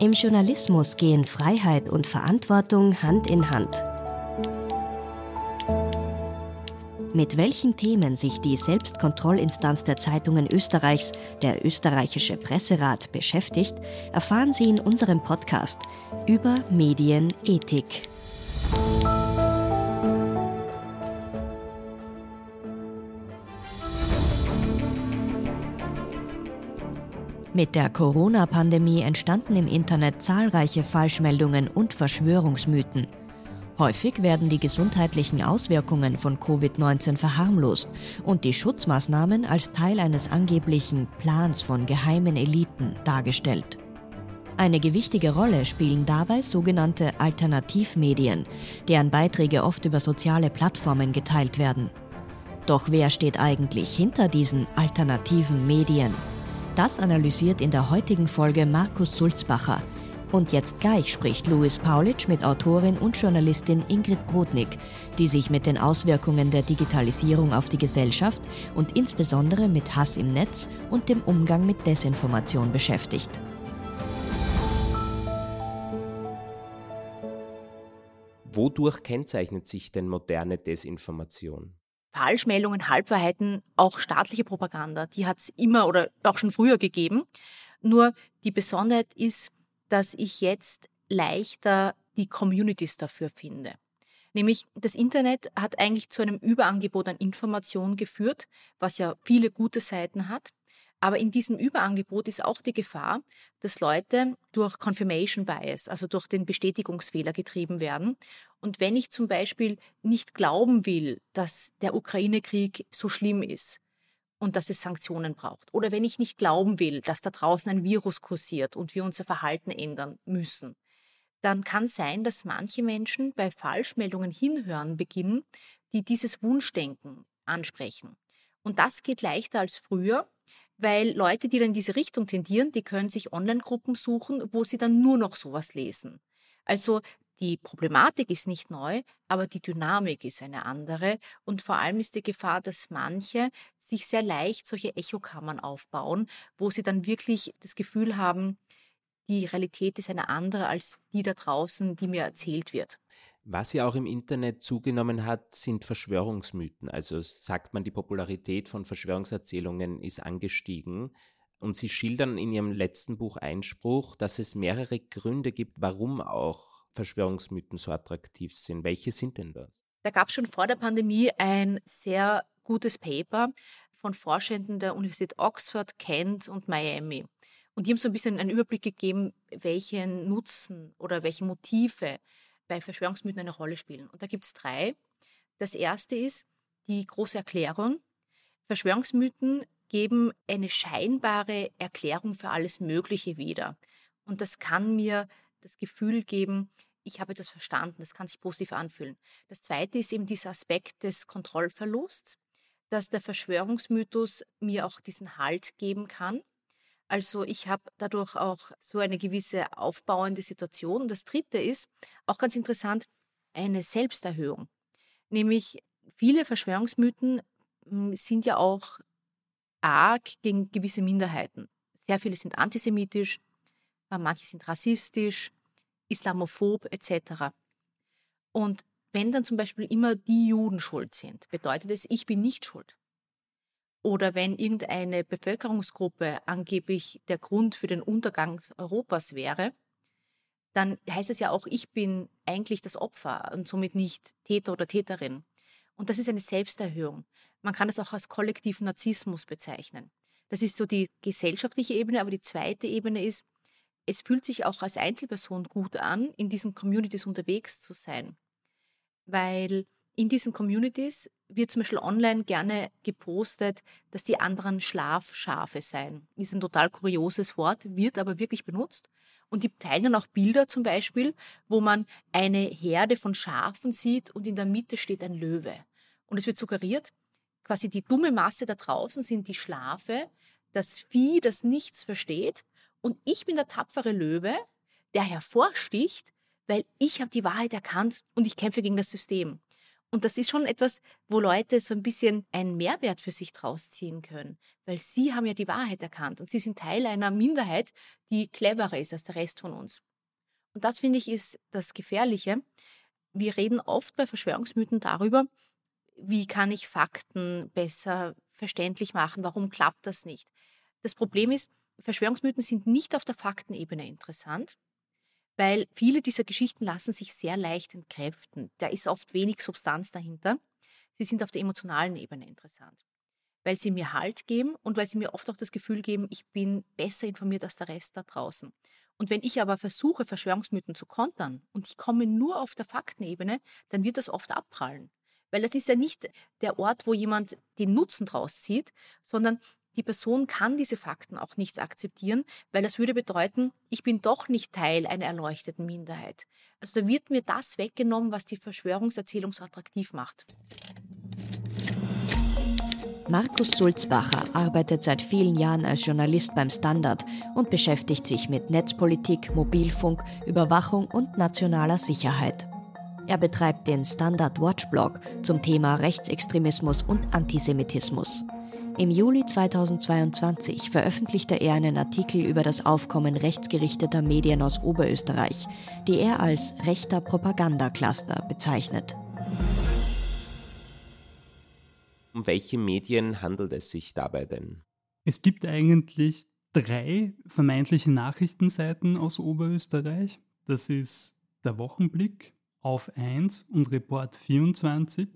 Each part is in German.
Im Journalismus gehen Freiheit und Verantwortung Hand in Hand. Mit welchen Themen sich die Selbstkontrollinstanz der Zeitungen Österreichs, der österreichische Presserat, beschäftigt, erfahren Sie in unserem Podcast über Medienethik. Mit der Corona-Pandemie entstanden im Internet zahlreiche Falschmeldungen und Verschwörungsmythen. Häufig werden die gesundheitlichen Auswirkungen von Covid-19 verharmlost und die Schutzmaßnahmen als Teil eines angeblichen Plans von geheimen Eliten dargestellt. Eine gewichtige Rolle spielen dabei sogenannte Alternativmedien, deren Beiträge oft über soziale Plattformen geteilt werden. Doch wer steht eigentlich hinter diesen alternativen Medien? Das analysiert in der heutigen Folge Markus Sulzbacher, und jetzt gleich spricht Louis Paulitsch mit Autorin und Journalistin Ingrid Brodnik, die sich mit den Auswirkungen der Digitalisierung auf die Gesellschaft und insbesondere mit Hass im Netz und dem Umgang mit Desinformation beschäftigt. Wodurch kennzeichnet sich denn moderne Desinformation? Falschmeldungen, Halbwahrheiten, auch staatliche Propaganda, die hat es immer oder auch schon früher gegeben. Nur die Besonderheit ist, dass ich jetzt leichter die Communities dafür finde. Nämlich das Internet hat eigentlich zu einem Überangebot an Informationen geführt, was ja viele gute Seiten hat. Aber in diesem Überangebot ist auch die Gefahr, dass Leute durch Confirmation Bias, also durch den Bestätigungsfehler getrieben werden. Und wenn ich zum Beispiel nicht glauben will, dass der Ukraine-Krieg so schlimm ist, und dass es Sanktionen braucht. Oder wenn ich nicht glauben will, dass da draußen ein Virus kursiert und wir unser Verhalten ändern müssen, dann kann sein, dass manche Menschen bei Falschmeldungen hinhören beginnen, die dieses Wunschdenken ansprechen. Und das geht leichter als früher, weil Leute, die dann in diese Richtung tendieren, die können sich Online-Gruppen suchen, wo sie dann nur noch sowas lesen. Also die Problematik ist nicht neu, aber die Dynamik ist eine andere. Und vor allem ist die Gefahr, dass manche sich sehr leicht solche Echokammern aufbauen, wo sie dann wirklich das Gefühl haben, die Realität ist eine andere als die da draußen, die mir erzählt wird. Was ja auch im Internet zugenommen hat, sind Verschwörungsmythen. Also sagt man, die Popularität von Verschwörungserzählungen ist angestiegen. Und Sie schildern in Ihrem letzten Buch Einspruch, dass es mehrere Gründe gibt, warum auch Verschwörungsmythen so attraktiv sind. Welche sind denn das? Da gab es schon vor der Pandemie ein sehr gutes Paper von Forschenden der Universität Oxford, Kent und Miami. Und die haben so ein bisschen einen Überblick gegeben, welchen Nutzen oder welche Motive bei Verschwörungsmythen eine Rolle spielen. Und da gibt es drei. Das erste ist die große Erklärung. Verschwörungsmythen geben eine scheinbare Erklärung für alles Mögliche wieder. Und das kann mir das Gefühl geben, ich habe etwas verstanden, das kann sich positiv anfühlen. Das zweite ist eben dieser Aspekt des Kontrollverlusts, dass der Verschwörungsmythos mir auch diesen Halt geben kann. Also ich habe dadurch auch so eine gewisse aufbauende Situation. Und das dritte ist, auch ganz interessant, eine Selbsterhöhung. Nämlich viele Verschwörungsmythen hm, sind ja auch arg gegen gewisse Minderheiten. Sehr viele sind antisemitisch, äh, manche sind rassistisch, islamophob etc. Und wenn dann zum Beispiel immer die Juden schuld sind, bedeutet es, ich bin nicht schuld. Oder wenn irgendeine Bevölkerungsgruppe angeblich der Grund für den Untergang Europas wäre, dann heißt es ja auch, ich bin eigentlich das Opfer und somit nicht Täter oder Täterin. Und das ist eine Selbsterhöhung. Man kann das auch als kollektiven Narzissmus bezeichnen. Das ist so die gesellschaftliche Ebene, aber die zweite Ebene ist, es fühlt sich auch als Einzelperson gut an, in diesen Communities unterwegs zu sein. Weil in diesen Communities wird zum Beispiel online gerne gepostet, dass die anderen Schlafschafe seien. Ist ein total kurioses Wort, wird aber wirklich benutzt. Und die teilen dann auch Bilder zum Beispiel, wo man eine Herde von Schafen sieht und in der Mitte steht ein Löwe. Und es wird suggeriert, quasi die dumme Masse da draußen sind die Schlafe, das Vieh, das nichts versteht. Und ich bin der tapfere Löwe, der hervorsticht, weil ich habe die Wahrheit erkannt und ich kämpfe gegen das System. Und das ist schon etwas, wo Leute so ein bisschen einen Mehrwert für sich draus ziehen können, weil sie haben ja die Wahrheit erkannt und sie sind Teil einer Minderheit, die cleverer ist als der Rest von uns. Und das finde ich ist das Gefährliche. Wir reden oft bei Verschwörungsmythen darüber, wie kann ich Fakten besser verständlich machen, warum klappt das nicht. Das Problem ist, Verschwörungsmythen sind nicht auf der Faktenebene interessant, weil viele dieser Geschichten lassen sich sehr leicht entkräften. Da ist oft wenig Substanz dahinter. Sie sind auf der emotionalen Ebene interessant, weil sie mir Halt geben und weil sie mir oft auch das Gefühl geben, ich bin besser informiert als der Rest da draußen. Und wenn ich aber versuche, Verschwörungsmythen zu kontern und ich komme nur auf der Faktenebene, dann wird das oft abprallen. Weil das ist ja nicht der Ort, wo jemand den Nutzen draus zieht, sondern die Person kann diese Fakten auch nicht akzeptieren, weil das würde bedeuten, ich bin doch nicht Teil einer erleuchteten Minderheit. Also da wird mir das weggenommen, was die Verschwörungserzählung so attraktiv macht. Markus Sulzbacher arbeitet seit vielen Jahren als Journalist beim Standard und beschäftigt sich mit Netzpolitik, Mobilfunk, Überwachung und nationaler Sicherheit. Er betreibt den Standard Watchblog zum Thema Rechtsextremismus und Antisemitismus. Im Juli 2022 veröffentlichte er einen Artikel über das Aufkommen rechtsgerichteter Medien aus Oberösterreich, die er als rechter Propagandacluster bezeichnet. Um welche Medien handelt es sich dabei denn? Es gibt eigentlich drei vermeintliche Nachrichtenseiten aus Oberösterreich. Das ist der Wochenblick, Auf 1 und Report 24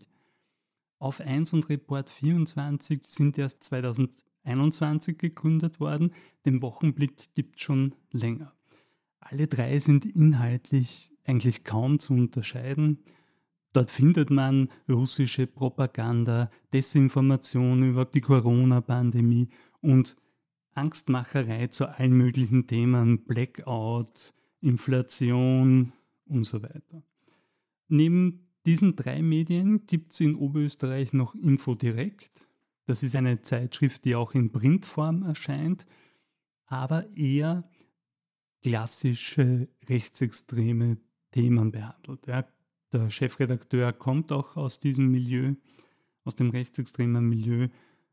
auf 1 und Report 24 sind erst 2021 gegründet worden. Den Wochenblick gibt es schon länger. Alle drei sind inhaltlich eigentlich kaum zu unterscheiden. Dort findet man russische Propaganda, Desinformation über die Corona-Pandemie und Angstmacherei zu allen möglichen Themen, Blackout, Inflation und so weiter. Neben diesen drei Medien gibt es in Oberösterreich noch Infodirekt. Das ist eine Zeitschrift, die auch in Printform erscheint, aber eher klassische rechtsextreme Themen behandelt. Ja, der Chefredakteur kommt auch aus diesem Milieu, aus dem rechtsextremen Milieu.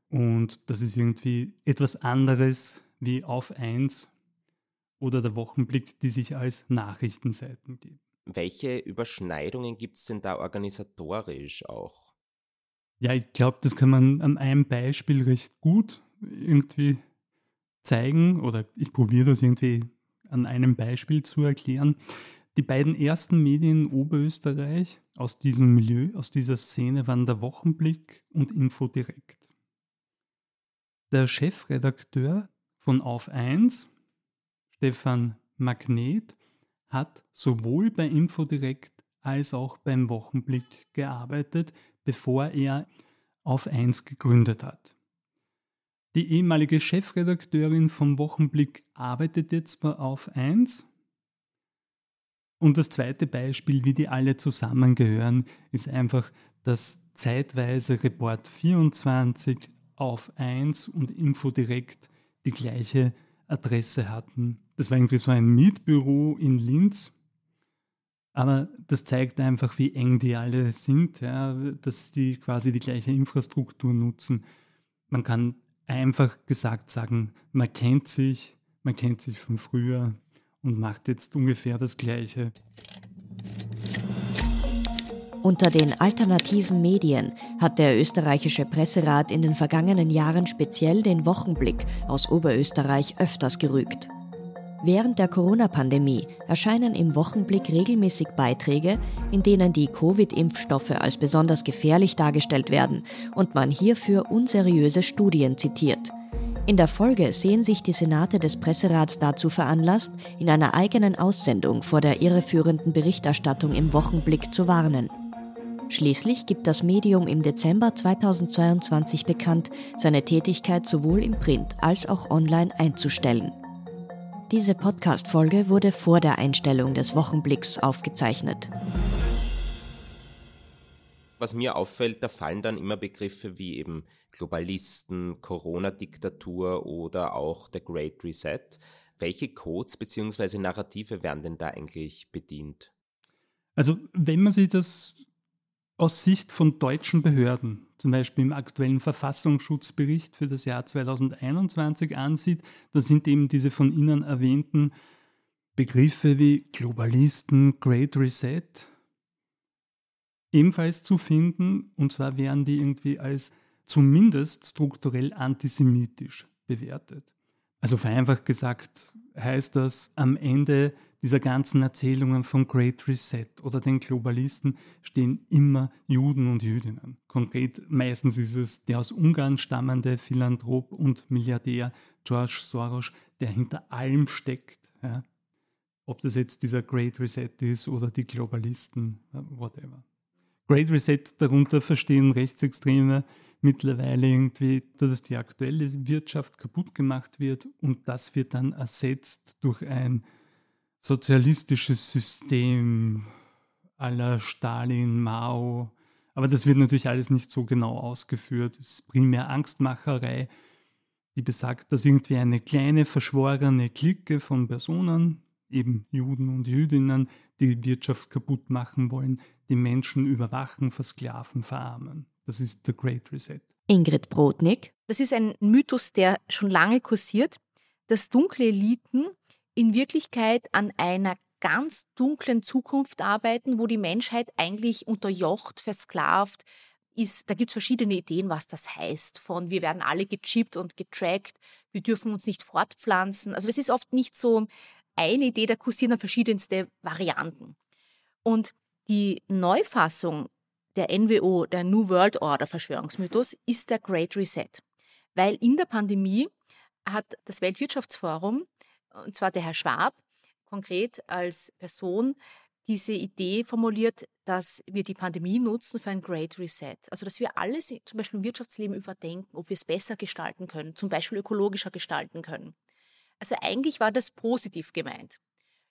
Und das ist irgendwie etwas anderes wie auf 1 oder der Wochenblick, die sich als Nachrichtenseiten geben. Welche Überschneidungen gibt es denn da organisatorisch auch? Ja, ich glaube, das kann man an einem Beispiel recht gut irgendwie zeigen oder ich probiere das irgendwie an einem Beispiel zu erklären. Die beiden ersten Medien in Oberösterreich aus diesem Milieu, aus dieser Szene waren der Wochenblick und Infodirekt. Der Chefredakteur von Auf 1, Stefan Magnet, hat sowohl bei Infodirekt als auch beim Wochenblick gearbeitet, bevor er auf 1 gegründet hat. Die ehemalige Chefredakteurin vom Wochenblick arbeitet jetzt bei auf 1. Und das zweite Beispiel, wie die alle zusammengehören, ist einfach, dass zeitweise Report 24 auf 1 und Infodirekt die gleiche Adresse hatten das war irgendwie so ein Mietbüro in Linz. Aber das zeigt einfach, wie eng die alle sind, ja, dass die quasi die gleiche Infrastruktur nutzen. Man kann einfach gesagt sagen, man kennt sich, man kennt sich von früher und macht jetzt ungefähr das Gleiche. Unter den alternativen Medien hat der österreichische Presserat in den vergangenen Jahren speziell den Wochenblick aus Oberösterreich öfters gerügt. Während der Corona-Pandemie erscheinen im Wochenblick regelmäßig Beiträge, in denen die Covid-Impfstoffe als besonders gefährlich dargestellt werden und man hierfür unseriöse Studien zitiert. In der Folge sehen sich die Senate des Presserats dazu veranlasst, in einer eigenen Aussendung vor der irreführenden Berichterstattung im Wochenblick zu warnen. Schließlich gibt das Medium im Dezember 2022 bekannt, seine Tätigkeit sowohl im Print als auch online einzustellen. Diese Podcast-Folge wurde vor der Einstellung des Wochenblicks aufgezeichnet. Was mir auffällt, da fallen dann immer Begriffe wie eben Globalisten, Corona-Diktatur oder auch der Great Reset. Welche Codes bzw. Narrative werden denn da eigentlich bedient? Also wenn man sich das aus Sicht von deutschen Behörden, zum Beispiel im aktuellen Verfassungsschutzbericht für das Jahr 2021 ansieht, da sind eben diese von Ihnen erwähnten Begriffe wie Globalisten, Great Reset ebenfalls zu finden, und zwar werden die irgendwie als zumindest strukturell antisemitisch bewertet. Also vereinfacht gesagt heißt das, am Ende dieser ganzen Erzählungen vom Great Reset oder den Globalisten stehen immer Juden und Jüdinnen. Konkret meistens ist es der aus Ungarn stammende Philanthrop und Milliardär George Soros, der hinter allem steckt. Ja. Ob das jetzt dieser Great Reset ist oder die Globalisten, whatever. Great Reset darunter verstehen Rechtsextreme mittlerweile irgendwie, dass die aktuelle Wirtschaft kaputt gemacht wird und das wird dann ersetzt durch ein sozialistisches System aller Stalin, Mao. Aber das wird natürlich alles nicht so genau ausgeführt. Es ist primär Angstmacherei, die besagt, dass irgendwie eine kleine verschworene Clique von Personen, eben Juden und Jüdinnen, die Wirtschaft kaputt machen wollen, die Menschen überwachen, versklaven, verarmen. Das ist der Great Reset. Ingrid Brodnik. Das ist ein Mythos, der schon lange kursiert, dass dunkle Eliten in Wirklichkeit an einer ganz dunklen Zukunft arbeiten, wo die Menschheit eigentlich unterjocht, versklavt ist. Da gibt es verschiedene Ideen, was das heißt. Von wir werden alle gechippt und getrackt, wir dürfen uns nicht fortpflanzen. Also das ist oft nicht so eine Idee, da kursieren verschiedenste Varianten. Und die Neufassung der NWO, der New World Order Verschwörungsmythos, ist der Great Reset. Weil in der Pandemie hat das Weltwirtschaftsforum und zwar der Herr Schwab, konkret als Person, diese Idee formuliert, dass wir die Pandemie nutzen für ein Great Reset. Also dass wir alles zum Beispiel im Wirtschaftsleben überdenken, ob wir es besser gestalten können, zum Beispiel ökologischer gestalten können. Also eigentlich war das positiv gemeint.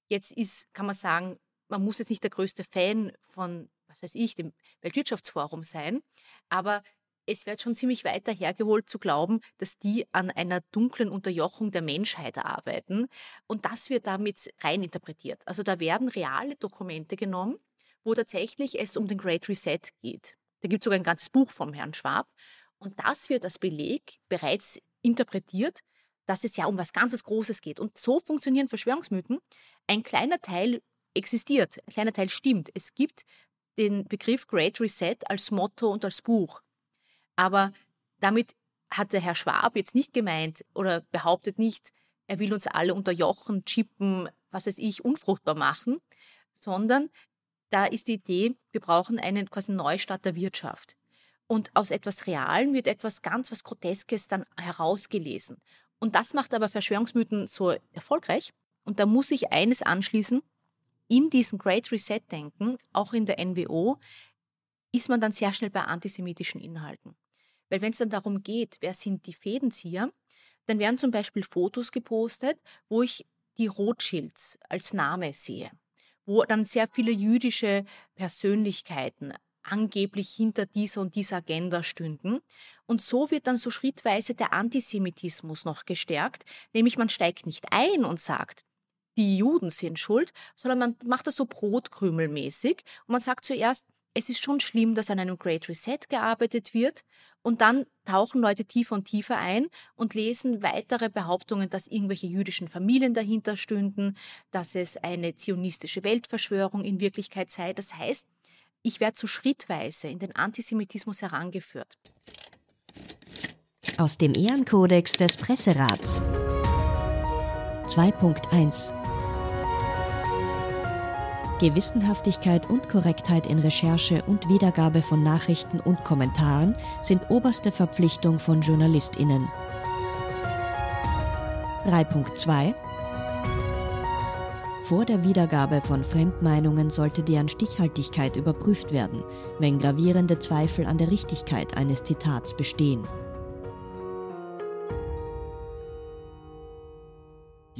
Jetzt ist, kann man sagen, man muss jetzt nicht der größte Fan von, was weiß ich, dem Weltwirtschaftsforum sein, aber es wird schon ziemlich weiter hergeholt zu glauben, dass die an einer dunklen Unterjochung der Menschheit arbeiten. Und das wird damit reininterpretiert. Also da werden reale Dokumente genommen, wo tatsächlich es um den Great Reset geht. Da gibt es sogar ein ganzes Buch vom Herrn Schwab. Und das wird als Beleg bereits interpretiert, dass es ja um was ganzes Großes geht. Und so funktionieren Verschwörungsmythen. Ein kleiner Teil existiert, ein kleiner Teil stimmt. Es gibt den Begriff Great Reset als Motto und als Buch. Aber damit hat der Herr Schwab jetzt nicht gemeint oder behauptet nicht, er will uns alle unterjochen, chippen, was weiß ich, unfruchtbar machen, sondern da ist die Idee, wir brauchen einen quasi Neustart der Wirtschaft. Und aus etwas Realem wird etwas ganz was Groteskes dann herausgelesen. Und das macht aber Verschwörungsmythen so erfolgreich. Und da muss ich eines anschließen. In diesem Great Reset-Denken, auch in der NWO, ist man dann sehr schnell bei antisemitischen Inhalten. Weil wenn es dann darum geht, wer sind die Fädenzieher, dann werden zum Beispiel Fotos gepostet, wo ich die Rothschilds als Name sehe, wo dann sehr viele jüdische Persönlichkeiten angeblich hinter dieser und dieser Agenda stünden. Und so wird dann so schrittweise der Antisemitismus noch gestärkt, nämlich man steigt nicht ein und sagt, die Juden sind schuld, sondern man macht das so brotkrümelmäßig und man sagt zuerst, es ist schon schlimm, dass an einem Great Reset gearbeitet wird. Und dann tauchen Leute tiefer und tiefer ein und lesen weitere Behauptungen, dass irgendwelche jüdischen Familien dahinter stünden, dass es eine zionistische Weltverschwörung in Wirklichkeit sei. Das heißt, ich werde so schrittweise in den Antisemitismus herangeführt. Aus dem Ehrenkodex des Presserats 2.1 Gewissenhaftigkeit und Korrektheit in Recherche und Wiedergabe von Nachrichten und Kommentaren sind oberste Verpflichtung von Journalistinnen. 3.2 Vor der Wiedergabe von Fremdmeinungen sollte deren Stichhaltigkeit überprüft werden, wenn gravierende Zweifel an der Richtigkeit eines Zitats bestehen.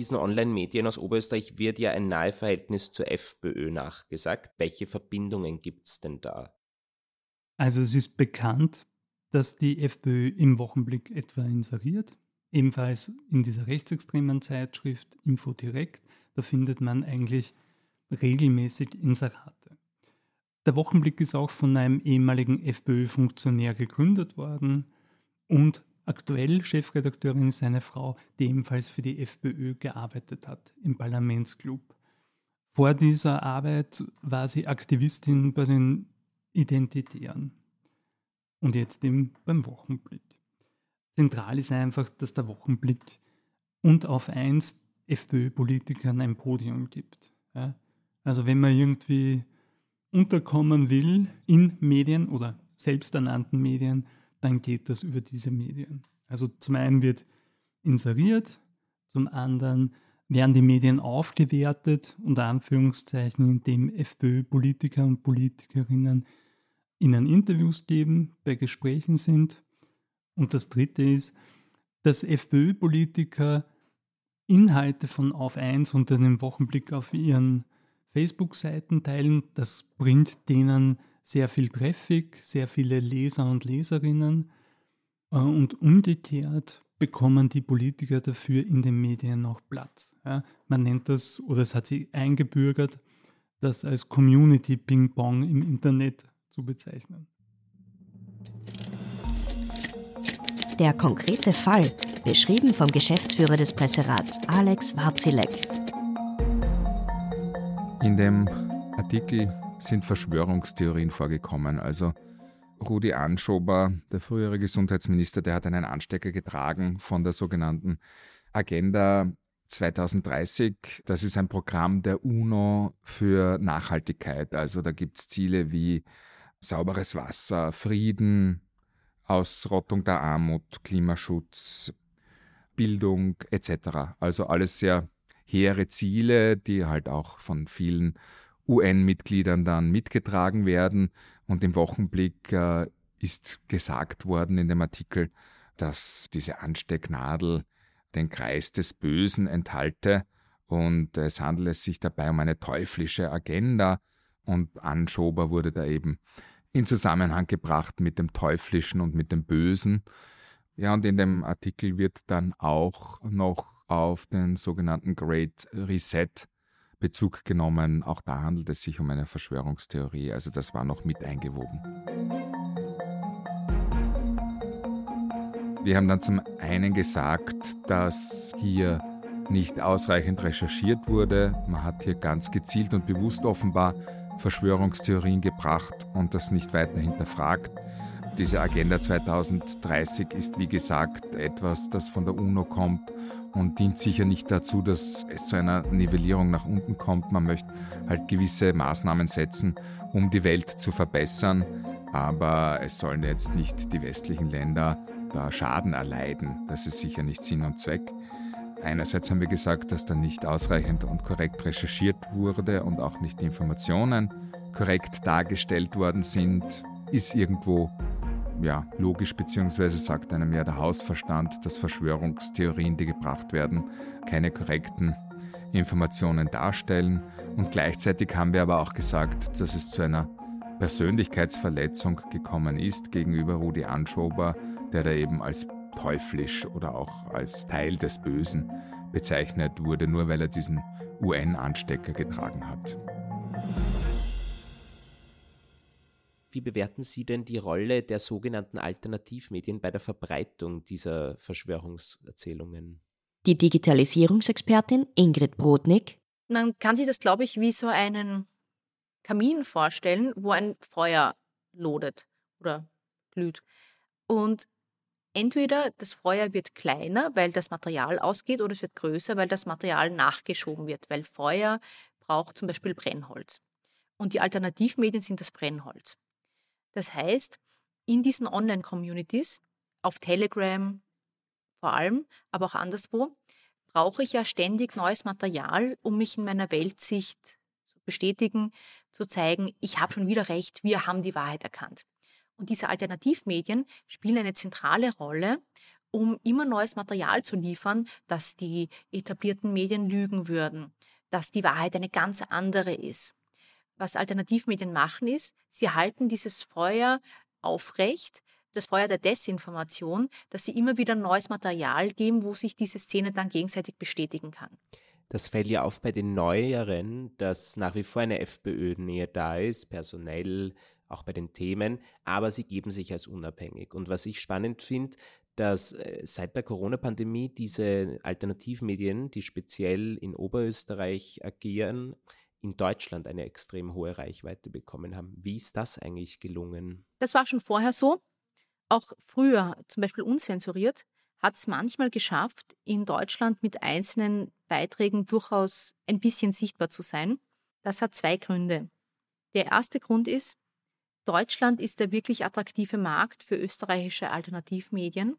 Diesen Online-Medien aus Oberösterreich wird ja ein Naheverhältnis zur FPÖ nachgesagt. Welche Verbindungen gibt es denn da? Also es ist bekannt, dass die FPÖ im Wochenblick etwa inseriert. Ebenfalls in dieser rechtsextremen Zeitschrift Info Direkt. Da findet man eigentlich regelmäßig Inserate. Der Wochenblick ist auch von einem ehemaligen FPÖ-Funktionär gegründet worden und aktuell Chefredakteurin ist eine Frau, die ebenfalls für die FPÖ gearbeitet hat im Parlamentsclub. Vor dieser Arbeit war sie Aktivistin bei den Identitären und jetzt eben beim Wochenblick. Zentral ist einfach, dass der Wochenblick und auf eins FPÖ-Politikern ein Podium gibt. Ja? Also wenn man irgendwie unterkommen will in Medien oder selbsternannten Medien, dann geht das über diese Medien. Also zum einen wird inseriert, zum anderen werden die Medien aufgewertet, unter Anführungszeichen, indem FPÖ-Politiker und Politikerinnen ihnen Interviews geben, bei Gesprächen sind. Und das Dritte ist, dass FPÖ-Politiker Inhalte von Auf 1 unter dem Wochenblick auf ihren Facebook-Seiten teilen. Das bringt denen sehr viel Traffic, sehr viele Leser und Leserinnen. Äh, und umgekehrt bekommen die Politiker dafür in den Medien auch Platz. Ja, man nennt das, oder es hat sich eingebürgert, das als Community Ping-Pong im Internet zu bezeichnen. Der konkrete Fall, beschrieben vom Geschäftsführer des Presserats Alex Warzilek. In dem Artikel sind Verschwörungstheorien vorgekommen. Also Rudi Anschober, der frühere Gesundheitsminister, der hat einen Anstecker getragen von der sogenannten Agenda 2030. Das ist ein Programm der UNO für Nachhaltigkeit. Also da gibt es Ziele wie sauberes Wasser, Frieden, Ausrottung der Armut, Klimaschutz, Bildung etc. Also alles sehr hehre Ziele, die halt auch von vielen UN-Mitgliedern dann mitgetragen werden. Und im Wochenblick äh, ist gesagt worden in dem Artikel, dass diese Anstecknadel den Kreis des Bösen enthalte und es handele sich dabei um eine teuflische Agenda und Anschober wurde da eben in Zusammenhang gebracht mit dem Teuflischen und mit dem Bösen. Ja, und in dem Artikel wird dann auch noch auf den sogenannten Great Reset Bezug genommen. Auch da handelt es sich um eine Verschwörungstheorie. Also das war noch mit eingewoben. Wir haben dann zum einen gesagt, dass hier nicht ausreichend recherchiert wurde. Man hat hier ganz gezielt und bewusst offenbar Verschwörungstheorien gebracht und das nicht weiter hinterfragt. Diese Agenda 2030 ist, wie gesagt, etwas, das von der UNO kommt und dient sicher nicht dazu, dass es zu einer Nivellierung nach unten kommt. Man möchte halt gewisse Maßnahmen setzen, um die Welt zu verbessern, aber es sollen jetzt nicht die westlichen Länder da Schaden erleiden. Das ist sicher nicht Sinn und Zweck. Einerseits haben wir gesagt, dass da nicht ausreichend und korrekt recherchiert wurde und auch nicht die Informationen korrekt dargestellt worden sind, ist irgendwo ja, logisch, beziehungsweise sagt einem ja der Hausverstand, dass Verschwörungstheorien, die gebracht werden, keine korrekten Informationen darstellen. Und gleichzeitig haben wir aber auch gesagt, dass es zu einer Persönlichkeitsverletzung gekommen ist gegenüber Rudi Anschober, der da eben als teuflisch oder auch als Teil des Bösen bezeichnet wurde, nur weil er diesen UN-Anstecker getragen hat. Wie bewerten Sie denn die Rolle der sogenannten Alternativmedien bei der Verbreitung dieser Verschwörungserzählungen? Die Digitalisierungsexpertin Ingrid Brodnik. Man kann sich das, glaube ich, wie so einen Kamin vorstellen, wo ein Feuer lodet oder glüht. Und entweder das Feuer wird kleiner, weil das Material ausgeht, oder es wird größer, weil das Material nachgeschoben wird, weil Feuer braucht zum Beispiel Brennholz. Und die Alternativmedien sind das Brennholz. Das heißt, in diesen Online-Communities, auf Telegram vor allem, aber auch anderswo, brauche ich ja ständig neues Material, um mich in meiner Weltsicht zu bestätigen, zu zeigen, ich habe schon wieder recht, wir haben die Wahrheit erkannt. Und diese Alternativmedien spielen eine zentrale Rolle, um immer neues Material zu liefern, dass die etablierten Medien lügen würden, dass die Wahrheit eine ganz andere ist was Alternativmedien machen, ist, sie halten dieses Feuer aufrecht, das Feuer der Desinformation, dass sie immer wieder neues Material geben, wo sich diese Szene dann gegenseitig bestätigen kann. Das fällt ja auf bei den Neueren, dass nach wie vor eine FPÖ-Nähe da ist, personell, auch bei den Themen, aber sie geben sich als unabhängig. Und was ich spannend finde, dass äh, seit der Corona-Pandemie diese Alternativmedien, die speziell in Oberösterreich agieren, in Deutschland eine extrem hohe Reichweite bekommen haben. Wie ist das eigentlich gelungen? Das war schon vorher so. Auch früher, zum Beispiel unzensuriert, hat es manchmal geschafft, in Deutschland mit einzelnen Beiträgen durchaus ein bisschen sichtbar zu sein. Das hat zwei Gründe. Der erste Grund ist, Deutschland ist der wirklich attraktive Markt für österreichische Alternativmedien,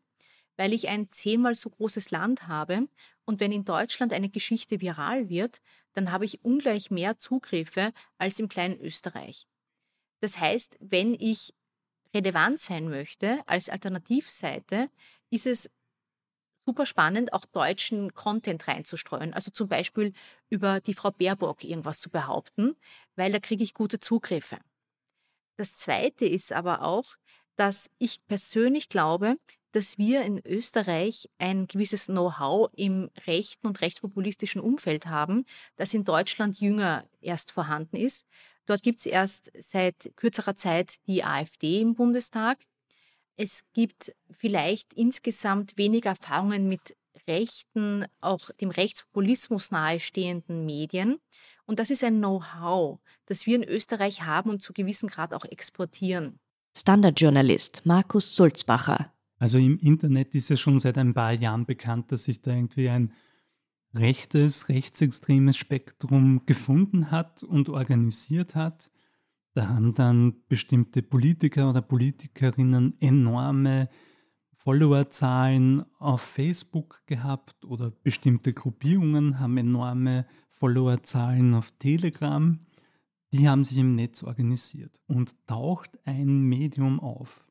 weil ich ein zehnmal so großes Land habe und wenn in Deutschland eine Geschichte viral wird, dann habe ich ungleich mehr Zugriffe als im kleinen Österreich. Das heißt, wenn ich relevant sein möchte als Alternativseite, ist es super spannend, auch deutschen Content reinzustreuen. Also zum Beispiel über die Frau Baerbock irgendwas zu behaupten, weil da kriege ich gute Zugriffe. Das Zweite ist aber auch, dass ich persönlich glaube, dass wir in Österreich ein gewisses Know-how im rechten und rechtspopulistischen Umfeld haben, das in Deutschland jünger erst vorhanden ist. Dort gibt es erst seit kürzerer Zeit die AfD im Bundestag. Es gibt vielleicht insgesamt weniger Erfahrungen mit rechten, auch dem Rechtspopulismus nahestehenden Medien. Und das ist ein Know-how, das wir in Österreich haben und zu gewissem Grad auch exportieren. Standardjournalist Markus Sulzbacher. Also im Internet ist ja schon seit ein paar Jahren bekannt, dass sich da irgendwie ein rechtes, rechtsextremes Spektrum gefunden hat und organisiert hat. Da haben dann bestimmte Politiker oder Politikerinnen enorme Followerzahlen auf Facebook gehabt oder bestimmte Gruppierungen haben enorme Followerzahlen auf Telegram. Die haben sich im Netz organisiert und taucht ein Medium auf,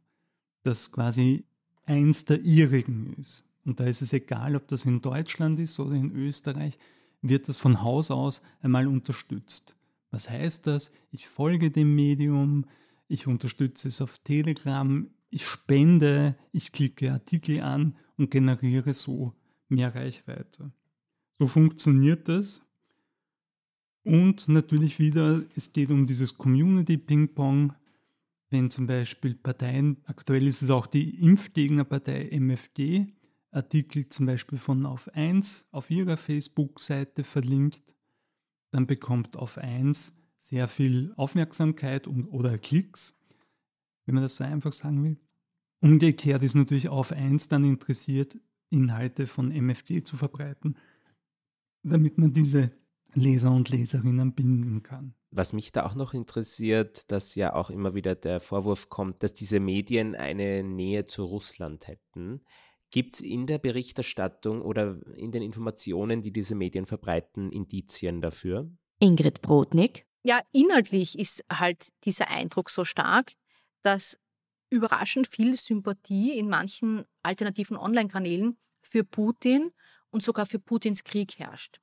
das quasi eins der ihrigen ist. Und da ist es egal, ob das in Deutschland ist oder in Österreich, wird das von Haus aus einmal unterstützt. Was heißt das? Ich folge dem Medium, ich unterstütze es auf Telegram, ich spende, ich klicke Artikel an und generiere so mehr Reichweite. So funktioniert das. Und natürlich wieder, es geht um dieses Community-Ping-Pong. Wenn zum Beispiel Parteien, aktuell ist es auch die Impfgegnerpartei MFD, Artikel zum Beispiel von Auf 1 auf ihrer Facebook-Seite verlinkt, dann bekommt Auf 1 sehr viel Aufmerksamkeit und, oder Klicks, wenn man das so einfach sagen will. Umgekehrt ist natürlich Auf 1 dann interessiert, Inhalte von MFD zu verbreiten, damit man diese Leser und Leserinnen binden kann. Was mich da auch noch interessiert, dass ja auch immer wieder der Vorwurf kommt, dass diese Medien eine Nähe zu Russland hätten. Gibt es in der Berichterstattung oder in den Informationen, die diese Medien verbreiten, Indizien dafür? Ingrid Brodnik. Ja, inhaltlich ist halt dieser Eindruck so stark, dass überraschend viel Sympathie in manchen alternativen Online-Kanälen für Putin und sogar für Putins Krieg herrscht.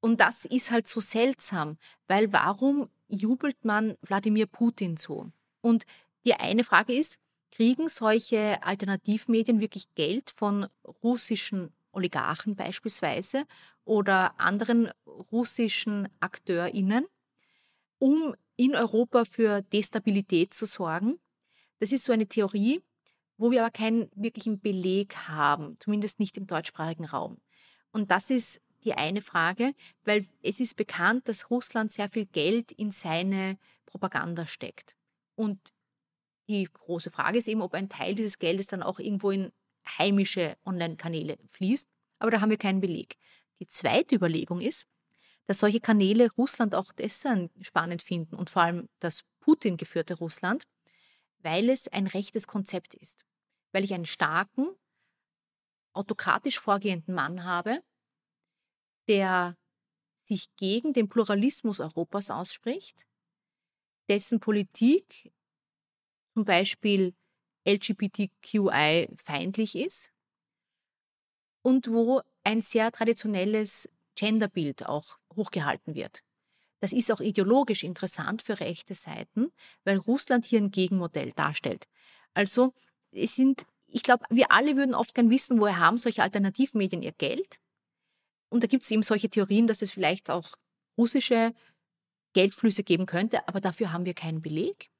Und das ist halt so seltsam, weil warum jubelt man Wladimir Putin so? Und die eine Frage ist, kriegen solche Alternativmedien wirklich Geld von russischen Oligarchen beispielsweise oder anderen russischen AkteurInnen, um in Europa für Destabilität zu sorgen? Das ist so eine Theorie, wo wir aber keinen wirklichen Beleg haben, zumindest nicht im deutschsprachigen Raum. Und das ist die eine Frage, weil es ist bekannt, dass Russland sehr viel Geld in seine Propaganda steckt. Und die große Frage ist eben, ob ein Teil dieses Geldes dann auch irgendwo in heimische Online-Kanäle fließt. Aber da haben wir keinen Beleg. Die zweite Überlegung ist, dass solche Kanäle Russland auch deshalb spannend finden und vor allem das Putin geführte Russland, weil es ein rechtes Konzept ist. Weil ich einen starken, autokratisch vorgehenden Mann habe, der sich gegen den Pluralismus Europas ausspricht, dessen Politik zum Beispiel LGBTQI feindlich ist und wo ein sehr traditionelles Genderbild auch hochgehalten wird. Das ist auch ideologisch interessant für rechte Seiten, weil Russland hier ein Gegenmodell darstellt. Also es sind, ich glaube, wir alle würden oft gern wissen, woher haben solche Alternativmedien ihr Geld? Und da gibt es eben solche Theorien, dass es vielleicht auch russische Geldflüsse geben könnte, aber dafür haben wir keinen Beleg.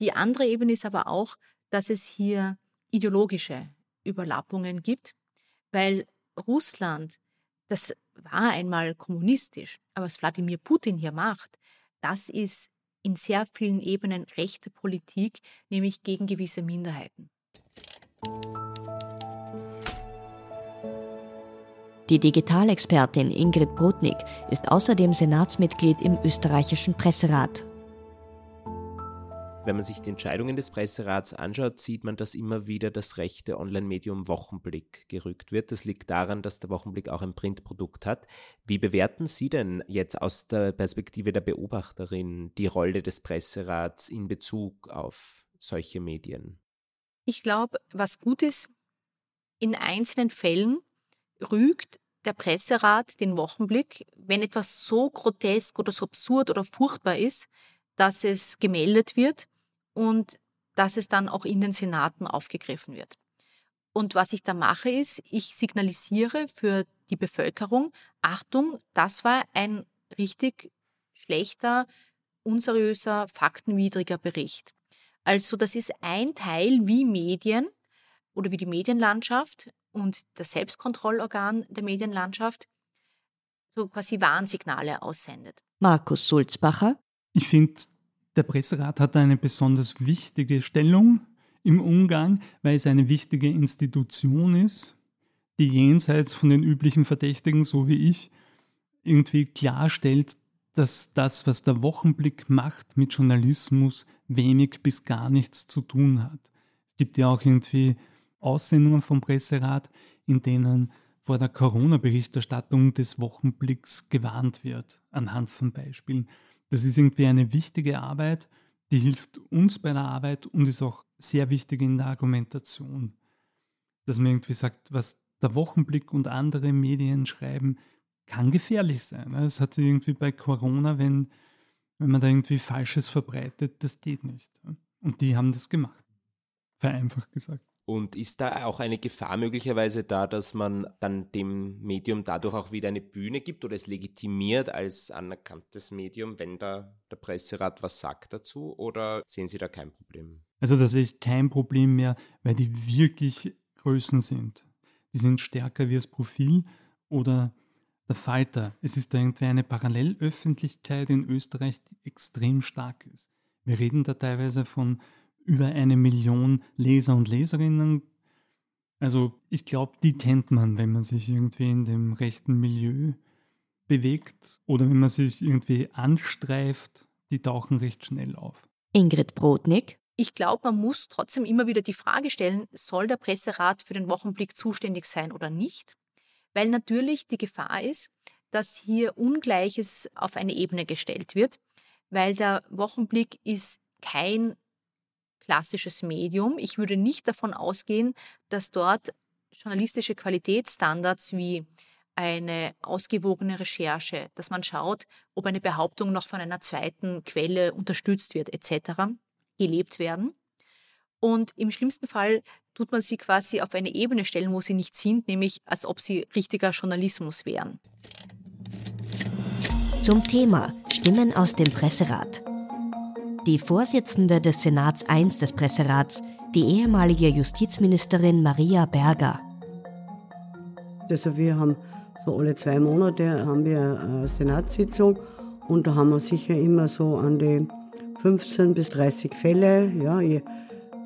Die andere Ebene ist aber auch, dass es hier ideologische Überlappungen gibt, weil Russland, das war einmal kommunistisch, aber was Wladimir Putin hier macht, das ist in sehr vielen Ebenen rechte Politik, nämlich gegen gewisse Minderheiten. Die Digitalexpertin Ingrid Brodnik ist außerdem Senatsmitglied im österreichischen Presserat. Wenn man sich die Entscheidungen des Presserats anschaut, sieht man, dass immer wieder das rechte Online-Medium Wochenblick gerückt wird. Das liegt daran, dass der Wochenblick auch ein Printprodukt hat. Wie bewerten Sie denn jetzt aus der Perspektive der Beobachterin die Rolle des Presserats in Bezug auf solche Medien? Ich glaube, was gut ist, in einzelnen Fällen rügt der Presserat den Wochenblick, wenn etwas so grotesk oder so absurd oder furchtbar ist, dass es gemeldet wird und dass es dann auch in den Senaten aufgegriffen wird. Und was ich da mache, ist, ich signalisiere für die Bevölkerung, Achtung, das war ein richtig schlechter, unseriöser, faktenwidriger Bericht. Also das ist ein Teil, wie Medien oder wie die Medienlandschaft und das Selbstkontrollorgan der Medienlandschaft so quasi Warnsignale aussendet. Markus Sulzbacher. Ich finde, der Presserat hat eine besonders wichtige Stellung im Umgang, weil es eine wichtige Institution ist, die jenseits von den üblichen Verdächtigen, so wie ich, irgendwie klarstellt, dass das, was der Wochenblick macht mit Journalismus, wenig bis gar nichts zu tun hat. Es gibt ja auch irgendwie Aussendungen vom Presserat, in denen vor der Corona-Berichterstattung des Wochenblicks gewarnt wird, anhand von Beispielen. Das ist irgendwie eine wichtige Arbeit, die hilft uns bei der Arbeit und ist auch sehr wichtig in der Argumentation. Dass man irgendwie sagt, was der Wochenblick und andere Medien schreiben, kann gefährlich sein. Es hat irgendwie bei Corona, wenn, wenn man da irgendwie Falsches verbreitet, das geht nicht. Und die haben das gemacht. Vereinfacht gesagt. Und ist da auch eine Gefahr möglicherweise da, dass man dann dem Medium dadurch auch wieder eine Bühne gibt oder es legitimiert als anerkanntes Medium, wenn da der Presserat was sagt dazu? Oder sehen Sie da kein Problem? Also da sehe ich kein Problem mehr, weil die wirklich Größen sind. Die sind stärker wie das Profil oder der Falter. Es ist da irgendwie eine Parallelöffentlichkeit in Österreich, die extrem stark ist. Wir reden da teilweise von über eine Million Leser und Leserinnen. Also ich glaube, die kennt man, wenn man sich irgendwie in dem rechten Milieu bewegt oder wenn man sich irgendwie anstreift, die tauchen recht schnell auf. Ingrid Brodnik. Ich glaube, man muss trotzdem immer wieder die Frage stellen, soll der Presserat für den Wochenblick zuständig sein oder nicht? Weil natürlich die Gefahr ist, dass hier Ungleiches auf eine Ebene gestellt wird, weil der Wochenblick ist kein klassisches Medium. Ich würde nicht davon ausgehen, dass dort journalistische Qualitätsstandards wie eine ausgewogene Recherche, dass man schaut, ob eine Behauptung noch von einer zweiten Quelle unterstützt wird, etc., gelebt werden. Und im schlimmsten Fall tut man sie quasi auf eine Ebene stellen, wo sie nicht sind, nämlich als ob sie richtiger Journalismus wären. Zum Thema Stimmen aus dem Presserat. Die Vorsitzende des Senats I des Presserats, die ehemalige Justizministerin Maria Berger. Also wir haben so alle zwei Monate haben wir eine Senatssitzung und da haben wir sicher immer so an die 15 bis 30 Fälle. Ja, ihr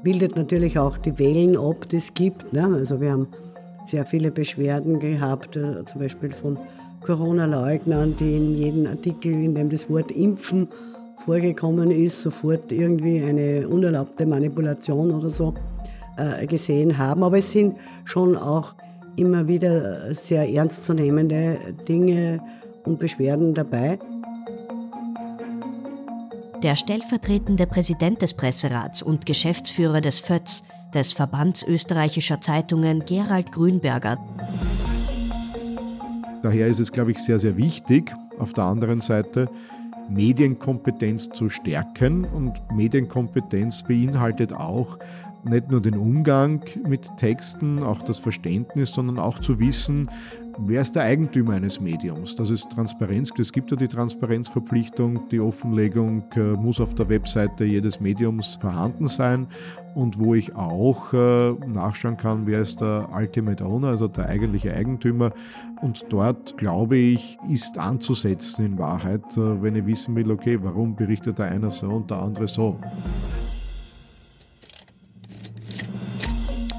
bildet natürlich auch die Wellen die es gibt. Ne? Also wir haben sehr viele Beschwerden gehabt, äh, zum Beispiel von Corona-Leugnern, die in jedem Artikel, in dem das Wort Impfen vorgekommen ist, sofort irgendwie eine unerlaubte Manipulation oder so äh, gesehen haben. Aber es sind schon auch immer wieder sehr ernstzunehmende Dinge und Beschwerden dabei. Der stellvertretende Präsident des Presserats und Geschäftsführer des FÖTS, des Verbands österreichischer Zeitungen, Gerald Grünberger. Daher ist es, glaube ich, sehr, sehr wichtig, auf der anderen Seite Medienkompetenz zu stärken. Und Medienkompetenz beinhaltet auch nicht nur den Umgang mit Texten, auch das Verständnis, sondern auch zu wissen, wer ist der Eigentümer eines Mediums? Dass es Transparenz. Es gibt ja die Transparenzverpflichtung, die Offenlegung äh, muss auf der Webseite jedes Mediums vorhanden sein und wo ich auch äh, nachschauen kann, wer ist der Ultimate Owner, also der eigentliche Eigentümer. Und dort, glaube ich, ist anzusetzen in Wahrheit, äh, wenn ich wissen will, okay, warum berichtet der einer so und der andere so.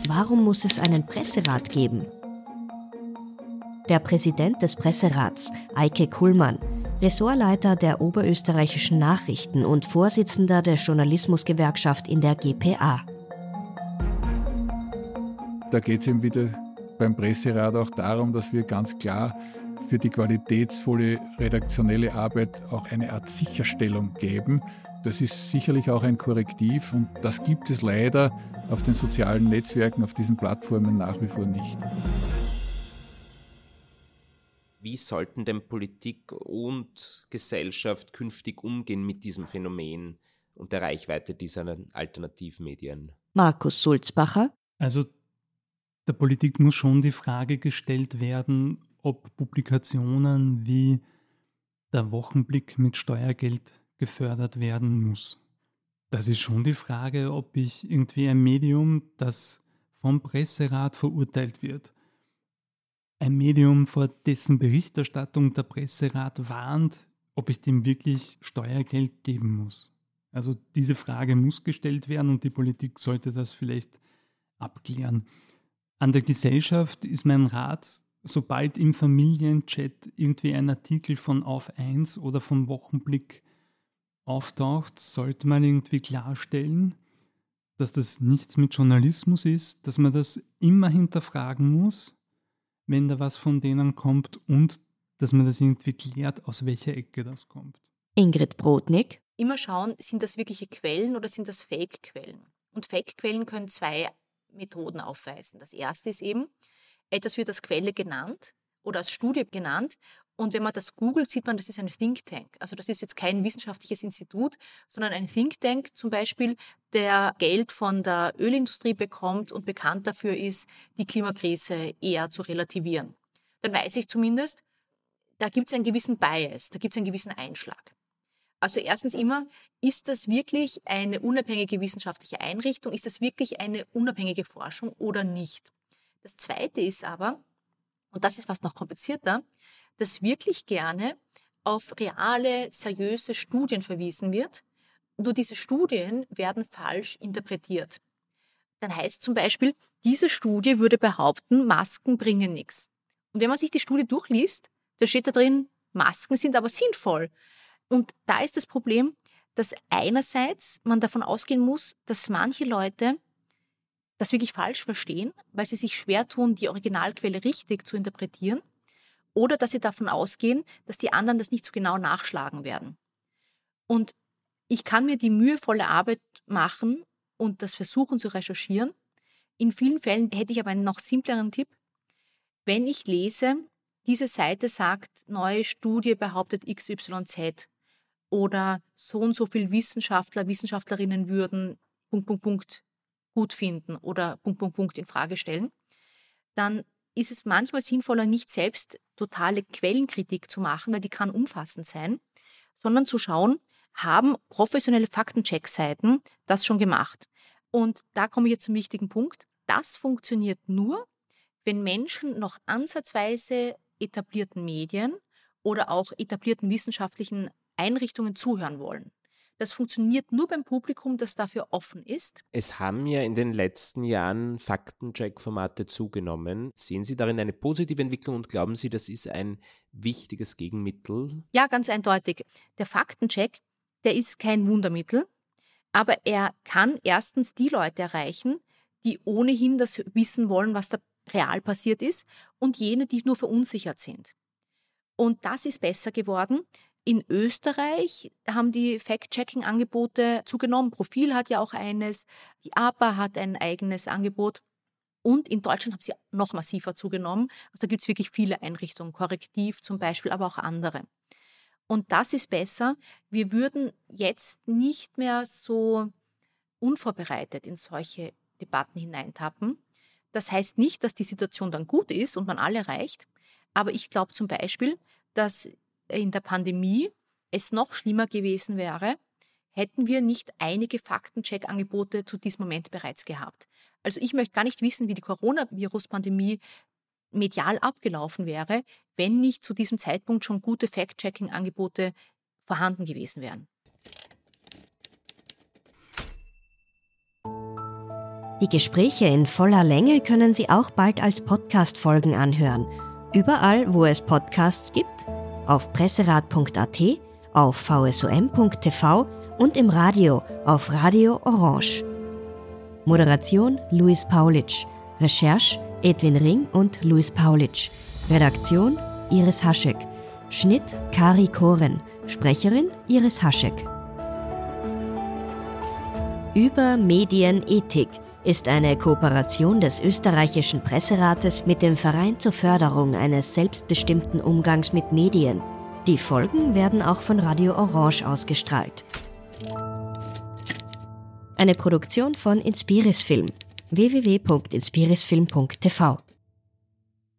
Warum muss es einen Presserat geben? Der Präsident des Presserats, Eike Kuhlmann, Ressortleiter der oberösterreichischen Nachrichten und Vorsitzender der Journalismusgewerkschaft in der GPA. Da geht es eben wieder beim Presserat auch darum, dass wir ganz klar für die qualitätsvolle redaktionelle Arbeit auch eine Art Sicherstellung geben. Das ist sicherlich auch ein Korrektiv und das gibt es leider auf den sozialen Netzwerken, auf diesen Plattformen nach wie vor nicht. Wie sollten denn Politik und Gesellschaft künftig umgehen mit diesem Phänomen und der Reichweite dieser Alternativmedien? Markus Sulzbacher. Also der Politik muss schon die Frage gestellt werden, ob Publikationen wie der Wochenblick mit Steuergeld gefördert werden muss. Das ist schon die Frage, ob ich irgendwie ein Medium, das vom Presserat verurteilt wird, ein Medium, vor dessen Berichterstattung der Presserat warnt, ob ich dem wirklich Steuergeld geben muss. Also diese Frage muss gestellt werden und die Politik sollte das vielleicht abklären. An der Gesellschaft ist mein Rat, sobald im Familienchat irgendwie ein Artikel von Auf 1 oder vom Wochenblick auftaucht, sollte man irgendwie klarstellen, dass das nichts mit Journalismus ist, dass man das immer hinterfragen muss, wenn da was von denen kommt und dass man das irgendwie klärt, aus welcher Ecke das kommt. Ingrid Brodnik. Immer schauen, sind das wirkliche Quellen oder sind das Fake-Quellen? Und Fake-Quellen können zwei Methoden aufweisen. Das erste ist eben, etwas wird als Quelle genannt oder als Studie genannt und wenn man das googelt, sieht man, das ist ein Think Tank. Also das ist jetzt kein wissenschaftliches Institut, sondern ein Think Tank zum Beispiel, der Geld von der Ölindustrie bekommt und bekannt dafür ist, die Klimakrise eher zu relativieren. Dann weiß ich zumindest, da gibt es einen gewissen Bias, da gibt es einen gewissen Einschlag. Also erstens immer, ist das wirklich eine unabhängige wissenschaftliche Einrichtung? Ist das wirklich eine unabhängige Forschung oder nicht? Das Zweite ist aber, und das ist fast noch komplizierter, dass wirklich gerne auf reale, seriöse Studien verwiesen wird. Nur diese Studien werden falsch interpretiert. Dann heißt zum Beispiel, diese Studie würde behaupten, Masken bringen nichts. Und wenn man sich die Studie durchliest, da steht da drin, Masken sind aber sinnvoll. Und da ist das Problem, dass einerseits man davon ausgehen muss, dass manche Leute das wirklich falsch verstehen, weil sie sich schwer tun, die Originalquelle richtig zu interpretieren oder dass sie davon ausgehen, dass die anderen das nicht so genau nachschlagen werden. Und ich kann mir die mühevolle Arbeit machen und das versuchen zu recherchieren. In vielen Fällen hätte ich aber einen noch simpleren Tipp. Wenn ich lese, diese Seite sagt, neue Studie behauptet XYZ oder so und so viel Wissenschaftler, Wissenschaftlerinnen würden Punkt, Punkt, Punkt gut finden oder Punkt, Punkt, Punkt in Frage stellen, dann ist es manchmal sinnvoller, nicht selbst totale Quellenkritik zu machen, weil die kann umfassend sein, sondern zu schauen, haben professionelle Faktencheck-Seiten das schon gemacht? Und da komme ich jetzt zum wichtigen Punkt. Das funktioniert nur, wenn Menschen noch ansatzweise etablierten Medien oder auch etablierten wissenschaftlichen Einrichtungen zuhören wollen. Das funktioniert nur beim Publikum, das dafür offen ist. Es haben ja in den letzten Jahren Faktencheck-Formate zugenommen. Sehen Sie darin eine positive Entwicklung und glauben Sie, das ist ein wichtiges Gegenmittel? Ja, ganz eindeutig. Der Faktencheck, der ist kein Wundermittel, aber er kann erstens die Leute erreichen, die ohnehin das wissen wollen, was da real passiert ist, und jene, die nur verunsichert sind. Und das ist besser geworden. In Österreich haben die Fact-Checking-Angebote zugenommen. Profil hat ja auch eines, die APA hat ein eigenes Angebot. Und in Deutschland haben sie noch massiver zugenommen. Also da gibt es wirklich viele Einrichtungen, Korrektiv zum Beispiel, aber auch andere. Und das ist besser. Wir würden jetzt nicht mehr so unvorbereitet in solche Debatten hineintappen. Das heißt nicht, dass die Situation dann gut ist und man alle reicht, Aber ich glaube zum Beispiel, dass in der Pandemie es noch schlimmer gewesen wäre, hätten wir nicht einige Faktencheck-Angebote zu diesem Moment bereits gehabt. Also ich möchte gar nicht wissen, wie die Coronavirus-Pandemie medial abgelaufen wäre, wenn nicht zu diesem Zeitpunkt schon gute Fact-Checking-Angebote vorhanden gewesen wären. Die Gespräche in voller Länge können Sie auch bald als Podcast-Folgen anhören. Überall, wo es Podcasts gibt, auf presserat.at, auf vsom.tv und im Radio auf Radio Orange. Moderation Luis Paulitsch. Recherche Edwin Ring und Luis Paulitsch. Redaktion Iris Haschek. Schnitt Kari Koren. Sprecherin Iris Haschek. Über Medienethik ist eine Kooperation des österreichischen Presserates mit dem Verein zur Förderung eines selbstbestimmten Umgangs mit Medien. Die Folgen werden auch von Radio Orange ausgestrahlt. Eine Produktion von Inspiris Film www.inspirisfilm.tv